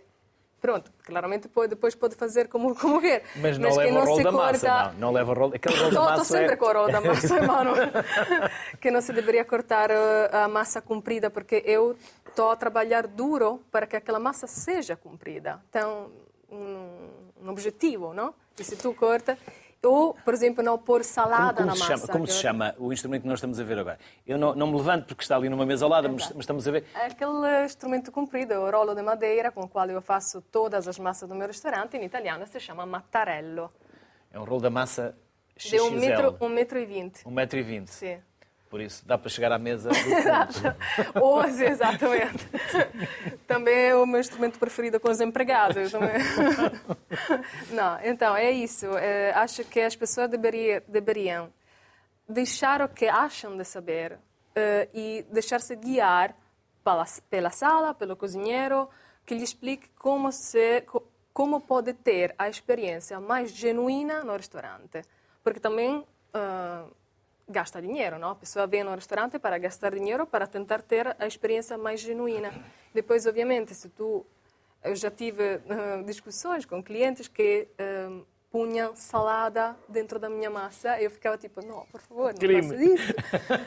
pronto, claramente pode, depois pode fazer como, como quer, Mas não que leva o não rolo da massa, corta- não. Não leva o rolo. Aquele rolo da Estou massa sempre é... com o rolo da massa mano. que não se deveria cortar uh, a massa comprida, porque eu estou a trabalhar duro para que aquela massa seja comprida. Então, um, um objetivo, não? E se tu corta... Ou, por exemplo, não pôr Como, salada como na se massa. chama, como se chama o instrumento que nós estamos a ver agora? Eu não, não me levanto porque está ali numa mesa ao lado, mas, mas estamos a ver. É aquele instrumento comprido, o rolo de madeira, com o qual eu faço todas as massas do meu restaurante. Em italiano se chama mattarello. É um rolo da massa De um XXL. metro, um metro e vinte. Um metro e vinte. Sim. Por isso, dá para chegar à mesa. Ou, sim, exatamente. Também é o meu instrumento preferido com os empregados. também. Não, então, é isso. É, acho que as pessoas deveria, deveriam deixar o que acham de saber eh, e deixar-se guiar pela, pela sala, pelo cozinheiro, que lhe explique como, se, co- como pode ter a experiência mais genuína no restaurante. Porque também ah, gasta dinheiro, não? A pessoa vem no restaurante para gastar dinheiro para tentar ter a experiência mais genuína. Depois, obviamente, se tu eu já tive ah, discussões com clientes que ah, punham salada dentro da minha massa e eu ficava tipo, não, por favor, não Crime. faça isso.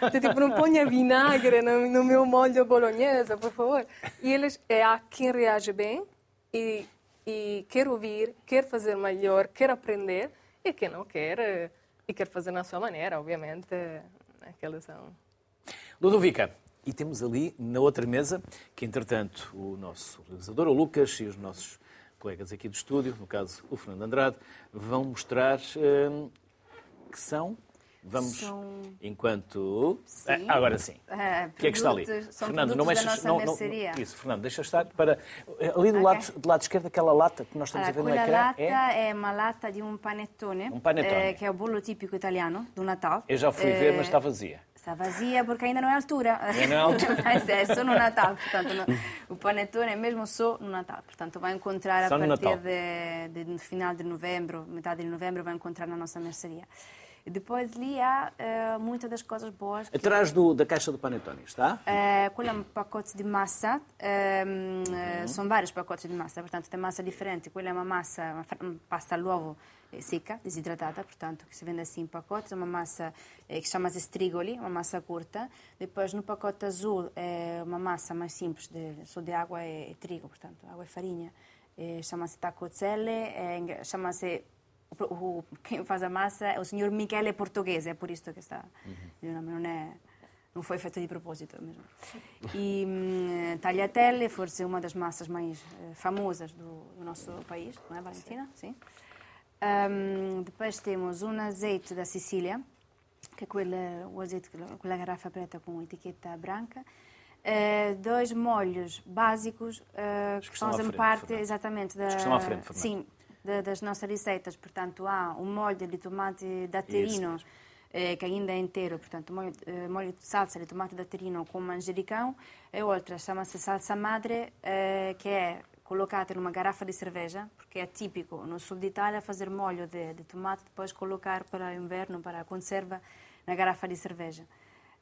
Então, tipo, não ponha vinagre no, no meu molho bolonhesa, por favor. E eles, é, há quem reage bem e e quer ouvir, quer fazer melhor, quer aprender e quem não quer eh, e quer fazer na sua maneira, obviamente, aquelas são. Ludovica, e temos ali na outra mesa, que entretanto o nosso realizador, o Lucas, e os nossos colegas aqui do estúdio, no caso o Fernando Andrade, vão mostrar hum, que são Vamos, São- enquanto. Sim. Ah, agora sim. Ah, o que é que está ali? Fernando, não mexas. Não, não, isso, Fernando, deixa estar para. Ali do, Ok. lado, do lado esquerdo, aquela lata que nós estamos Allora, a ver no quella ecrã. latta É... è una latta di un panettone, Un panettone. eh, che è un bollo tipico italiano, do Natal. Eu já fui Eh, ver, mas está vazia. Está vazia porque ainda não é altura. Ainda não é altura. Mas é só no Natal, portanto, no, o panettone é mesmo só no Natal. Portanto, vai encontrar Só a partir de, de- no final de novembro, metade de novembro, vai encontrar na nossa mercearia. Depois ali há eh, muitas das coisas boas. que- Atrás do, da caixa do Panetone, está? Eh, quello è un pacote di massa, ehm, eh, sono vari pacotti di massa, portanto tem massa differente, quella è una massa, una pasta all'uovo eh, secca, desidratata, portanto che si vende assim em pacotes, é uma massa eh, que chama-se strigoli, uma massa curta, depois no pacote azul é uma massa mais simples, de, só de água e, e trigo, portanto água e farinha, eh, chama-se tacozzelle, é engra- chama-se o, quem faz a massa é o signor Michele Portoghese, é por isso que está il nome, non è non foi feito di proposito mesmo. E hum, tagliatelle, forse uma das massas mais eh, famosas do, do nosso país, não é, Valentina? Sim. Hum, depois temos um azeite da Sicília, que é aquele, o azeite, aquela garrafa preta com etiqueta branca. Eh, dois molhos básicos eh, que fazem parte exatamente da, Os que estão à frente, Fernando. sim, da- das nossas receitas. Portanto, há um molho de tomate da Terino, mesmo. eh, que ainda é inteiro, portanto, molho, eh, molho de salsa de tomate da Terino com manjericão, e outra chama-se salsa madre, eh, que é colocata numa garrafa de cerveja, porque é típico no sul de Itália fazer molho de, de tomate, depois colocar para o inverno, para a conserva, na garrafa de cerveja.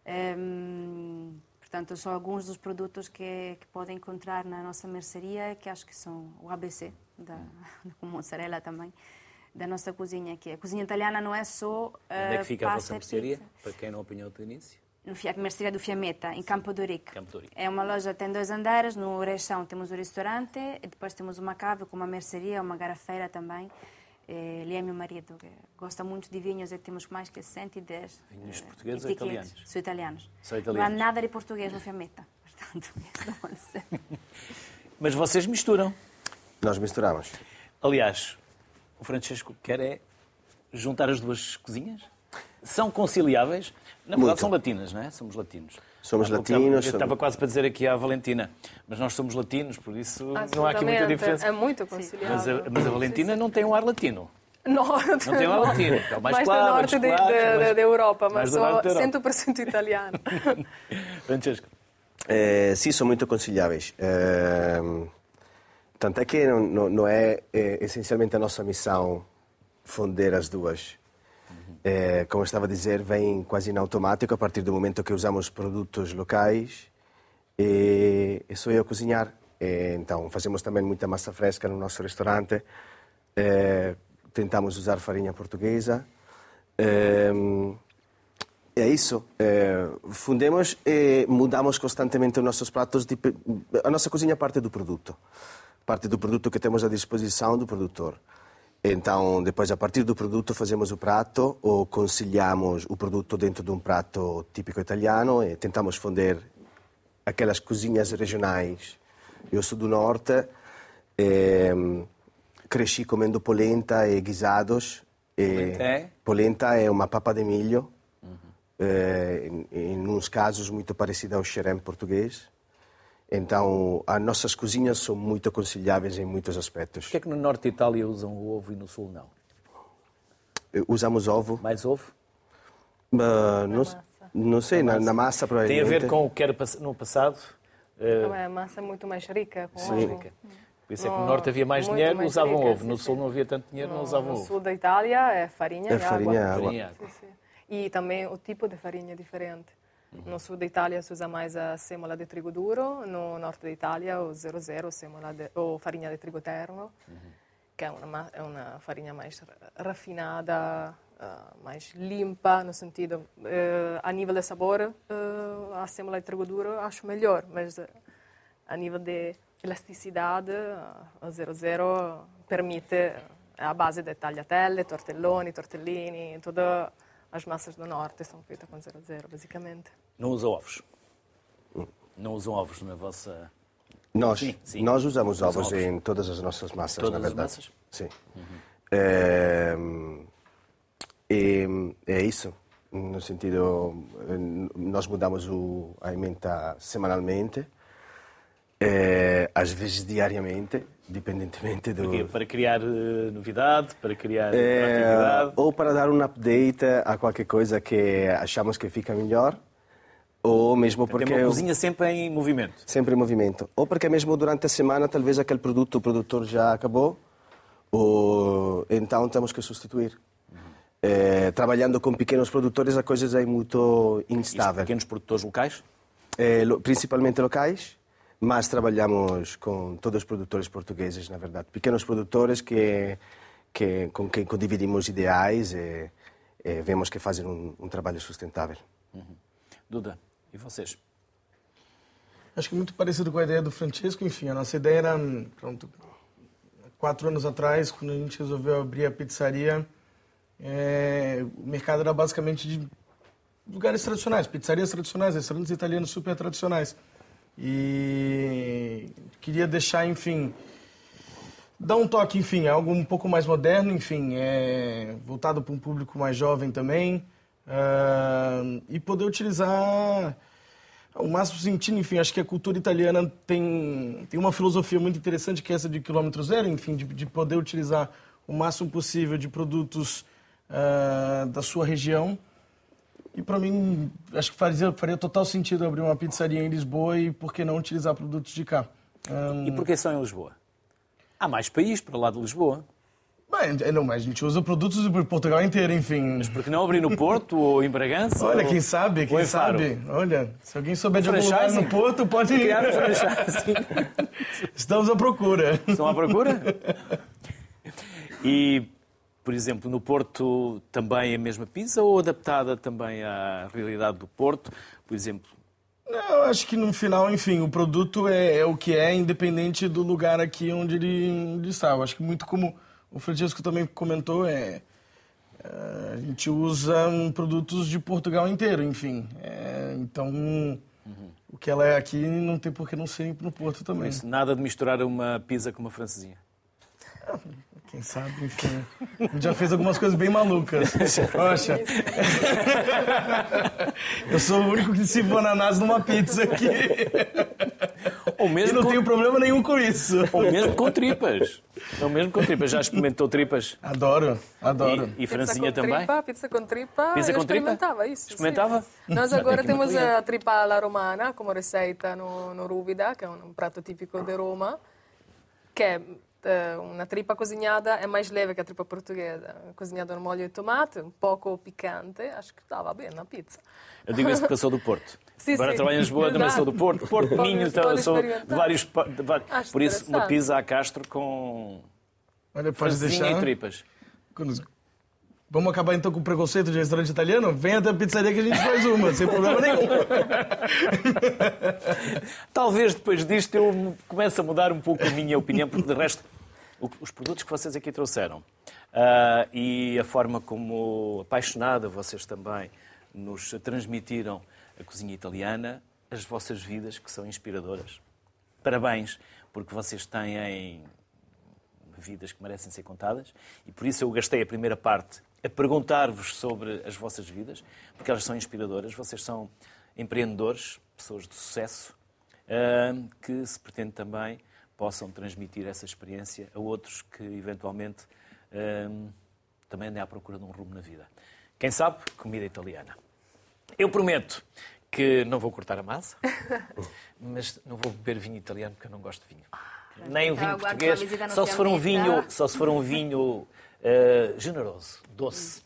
Ehm, portanto, são alguns dos produtos que, que podem encontrar na nossa mercearia, que acho que são o ABC, da, com mozzarella também, da nossa cozinha. Que a cozinha italiana não é só. Onde é eh, que fica a vossa mercearia? Para quem não apanhou do início. No mercearia do Fiametta, em Campo de Ourique. Campo de Ourique. É uma loja tem dois andares. No Reixão temos o restaurante e depois temos uma cave com uma mercearia, uma garrafeira também. Eh, Ele é meu marido, que gosta muito de vinhos e temos mais que 110 Vinhos eh, portugueses ou etiquetas. italianos? São italianos. São Não italianos. há nada de português no Fiametta. Portanto, não. Mas vocês misturam. Nós misturamos. Aliás, o Francesco quer é juntar as duas cozinhas? São conciliáveis? Na verdade, Muito. são latinas, não é? Somos latinos. Somos Há pouco latinos, Eu somos- estava quase para dizer aqui à Valentina, mas nós somos latinos, por isso não há aqui muita diferença. É muito Mas conciliável. a, mas a Valentina não tem um ar latino. Não, Não tem um ar latino. É mais mais claro, do mais norte de- claro, de- mais- da Europa, mais mas sou norte da Europa. 100% italiano. Francesco. Eh, sì, sono molto consigliabili. Ehm, tant'è che non, non- non è eh, essenzialmente a nostra missão fondere as duas. Eh, como estava a dizer, vem quase em automático a partir do momento que usamos produtos locais e, e sou eu a cozinhar. E, então, fazemos também muita massa fresca no nosso restaurante. Eh, tentamos usar farinha portuguesa. Ehm, é isso. É, fundemos e mudamos constantemente os nossos pratos. de- a nossa cozinha parte do produto. Parte do produto que temos à disposição do produtor. Então, depois, a partir do produto, fazemos o prato ou conciliamos o produto dentro de um prato típico italiano e tentamos fonder aquelas cozinhas regionais. Eu sou do norte, e, cresci comendo polenta e guisados. E Polenta é? polenta é uma papa de milho, eh, em, em uns casos muito parecida ao xerém português. Então, as nossas cozinhas são muito conciliáveis em muitos aspectos. Porquê é que no norte de Itália usam o ovo e no sul não? Eh, Usamos ovo, Mais ovo? mas não, não sei, na, na massa Tem a ver com o que era no passado? eh, É uma massa muito mais rica. Com ovo. rica. Por isso é que no No- norte havia mais muito dinheiro, mais usavam rica, ovo. sim, No sim. sul não havia tanto dinheiro, não usavam No ovo. sul da Itália é farinha É e farinha água. água. Farinha e água. Sim, sim. E também o tipo de farinha é diferente. No sul da Itália se usa mais a sêmola de trigo duro, no norte da Itália o 00, sêmola de, ou farinha de trigo terno, que é uma, ma- é uma farinha mais ra- refinada, ah, mais limpa, no sentido, eh, a nível de sabor, eh, a sêmola de trigo duro acho melhor, mas eh, a nível de elasticidade, a 00 permite a base de tagliatelle, tortelloni, tortellini, todas as massas do norte são feitas com 00, basicamente. Não usam ovos? Não usam ovos na vossa... Nós, Sim, sim. nós usamos Usam ovos ovos. em todas as nossas massas, Todas na as verdade. massas? Sim. É, e é isso. No sentido, eh, nós mudamos o, a emenda semanalmente, eh, às vezes diariamente, dependentemente do... Para criar eh, novidade, para criar É, ou para dar um update a qualquer coisa que achamos que fica melhor, ou mesmo porque... Tem uma cozinha sempre em movimento. Sempre em movimento. Ou porque mesmo durante a semana talvez aquele produto o produtor já acabou, ou então temos que substituir. Eh, trabalhando com pequenos produtores a coisa é muito Isto, instável. pequenos produtores locais? Lo- principalmente locais, mas trabalhamos com todos os produtores portugueses, na verdade. Pequenos produtores que, que, com quem condividimos ideais e, e vemos que fazem um, um trabalho sustentável. Duda, e vocês? Acho que muito parecido com a ideia do Francesco. Enfim, a nossa ideia era, pronto, quatro anos atrás, quando a gente resolveu abrir a pizzaria, é, o mercado era basicamente de lugares tradicionais, pizzarias tradicionais, restaurantes italianos super tradicionais. E queria deixar, enfim, dar um toque, enfim, algo um pouco mais moderno, enfim, é, voltado para um público mais jovem também, ah, e poder utilizar o máximo sentindo, enfim, acho que a cultura italiana tem, tem uma filosofia muito interessante que é essa de quilômetro zero, enfim, de, de poder utilizar o máximo possível de produtos ah, da sua região. E para mim, acho que faria, faria total sentido abrir uma pizzaria em Lisboa e por que não utilizar produtos de cá. E porquê só em Lisboa? Há mais país para lá de Lisboa. Mas, é, não, mas a gente usa produtos de Portugal inteiro, enfim. Mas por que não abrir no Porto ou em Bragança? Olha, ou- quem sabe, quem sabe. Olha, se alguém souber de algum lugar no Porto, pode Criar um ir. Estamos à procura. Estão à procura? E, por exemplo, no Porto também a mesma pizza ou adaptada também à realidade do Porto? Por exemplo, Não, eu acho que no final, enfim, o produto é, é o que é, independente do lugar aqui onde ele, onde está. Eu acho que muito como o Francisco também comentou, é, é, a gente usa hum, produtos de Portugal inteiro, enfim. É, então, o que ela é aqui não tem por que não ser no Porto também. isso, nada de misturar uma pizza com uma francesinha. Quem sabe, enfim. A gente já fez algumas coisas bem malucas. Poxa. Eu sou o único que se ananás numa pizza aqui. Ou E mesmo, não com, tenho problema nenhum com isso. ou mesmo com tripas. Ou mesmo com tripas. Já experimentou tripas? Adoro, adoro. E, e com também? Tripa, pizza com tripa. Pizza eu com tripa? experimentava isso. Experimentava? Sim. Nós agora temos a tripa alla romana como receita no, no Rubida, que é um prato típico de Roma, que é uma tripa cozinhada é mais leve que a tripa portuguesa. Cozinhada no molho de tomate, um pouco picante, acho que estava bem na pizza. Eu digo isso porque eu sou do Porto. Sim, Agora sim. trabalho em Lisboa, também sou do Porto. Porto, Pode- Minho, então, sou de vários... de vários- Acho Por isso, uma pizza a Castro com Olha, pode deixar. e tripas. Quando- Vamos acabar então com o preconceito de restaurante italiano? Vem até a pizzaria que a gente faz uma, sem problema nenhum. Talvez depois disto eu comece a mudar um pouco a minha opinião, porque de resto, os produtos que vocês aqui trouxeram ah, e a forma como apaixonada vocês também nos transmitiram a cozinha italiana, as vossas vidas que são inspiradoras. Parabéns, porque vocês têm vidas que merecem ser contadas e por isso eu gastei a primeira parte a perguntar-vos sobre as vossas vidas, porque elas são inspiradoras, vocês são empreendedores, pessoas de sucesso, ah, que se pretende também possam transmitir essa experiência a outros que eventualmente ah, também andem à procura de um rumo na vida. Quem sabe, comida italiana. Eu prometo que não vou cortar a massa, mas não vou beber vinho italiano porque eu não gosto de vinho. Nem o Então vinho português, só se for um vinho, só se for um vinho eh, generoso, doce.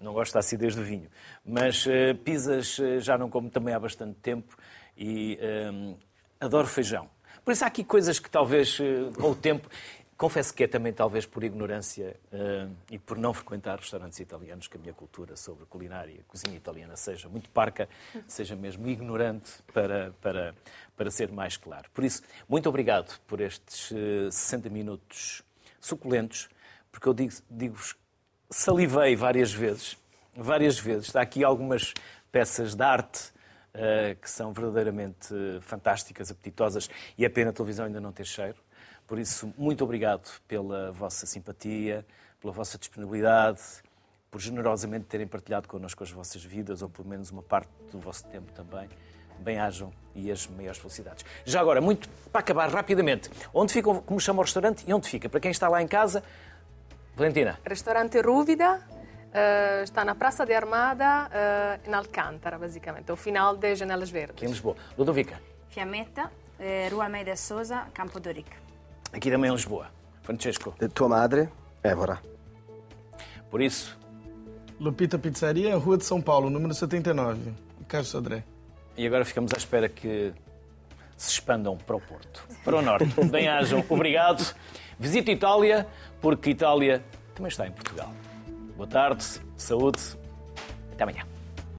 Não gosto da acidez do vinho. Mas eh, pizzas eh, já não como também há bastante tempo e eh, adoro feijão. Por isso há aqui coisas que talvez eh, com o tempo confesso que é também talvez por ignorância uh, e por não frequentar restaurantes italianos que a minha cultura sobre culinária e cozinha italiana seja muito parca, seja mesmo ignorante para, para, para ser mais claro. Por isso, muito obrigado por estes uh, 60 minutos suculentos, porque eu digo-vos, digo salivei várias vezes, várias vezes. Está aqui algumas peças de arte que são verdadeiramente fantásticas, apetitosas, e é pena a televisão ainda não ter cheiro. Por isso, muito obrigado pela vossa simpatia, pela vossa disponibilidade, por generosamente terem partilhado connosco as vossas vidas, ou pelo menos uma parte do vosso tempo também. Bem-ajam e as maiores felicidades. Já agora, muito para acabar rapidamente, onde fica, como chama o restaurante e onde fica? Para quem está lá em casa, Valentina. Restaurante Rúvida, uh, está na Praça de Armada, uh, em Alcântara, basicamente, ao final das Janelas Verdes. Aqui em Lisboa. Ludovica. Fiametta, eh, Rua Almeida Souza, Campo Doric. Aqui também em Lisboa. Francesco. Tua madre, Évora. Por isso. Lupita Pizzaria, Rua de São Paulo, número 79, Carlos Sodré. E agora ficamos à espera que se expandam para o Porto, para o Norte. Bem-ajam, obrigado. Visite Itália, porque Itália também está em Portugal. Boa tarde, saúde, até amanhã.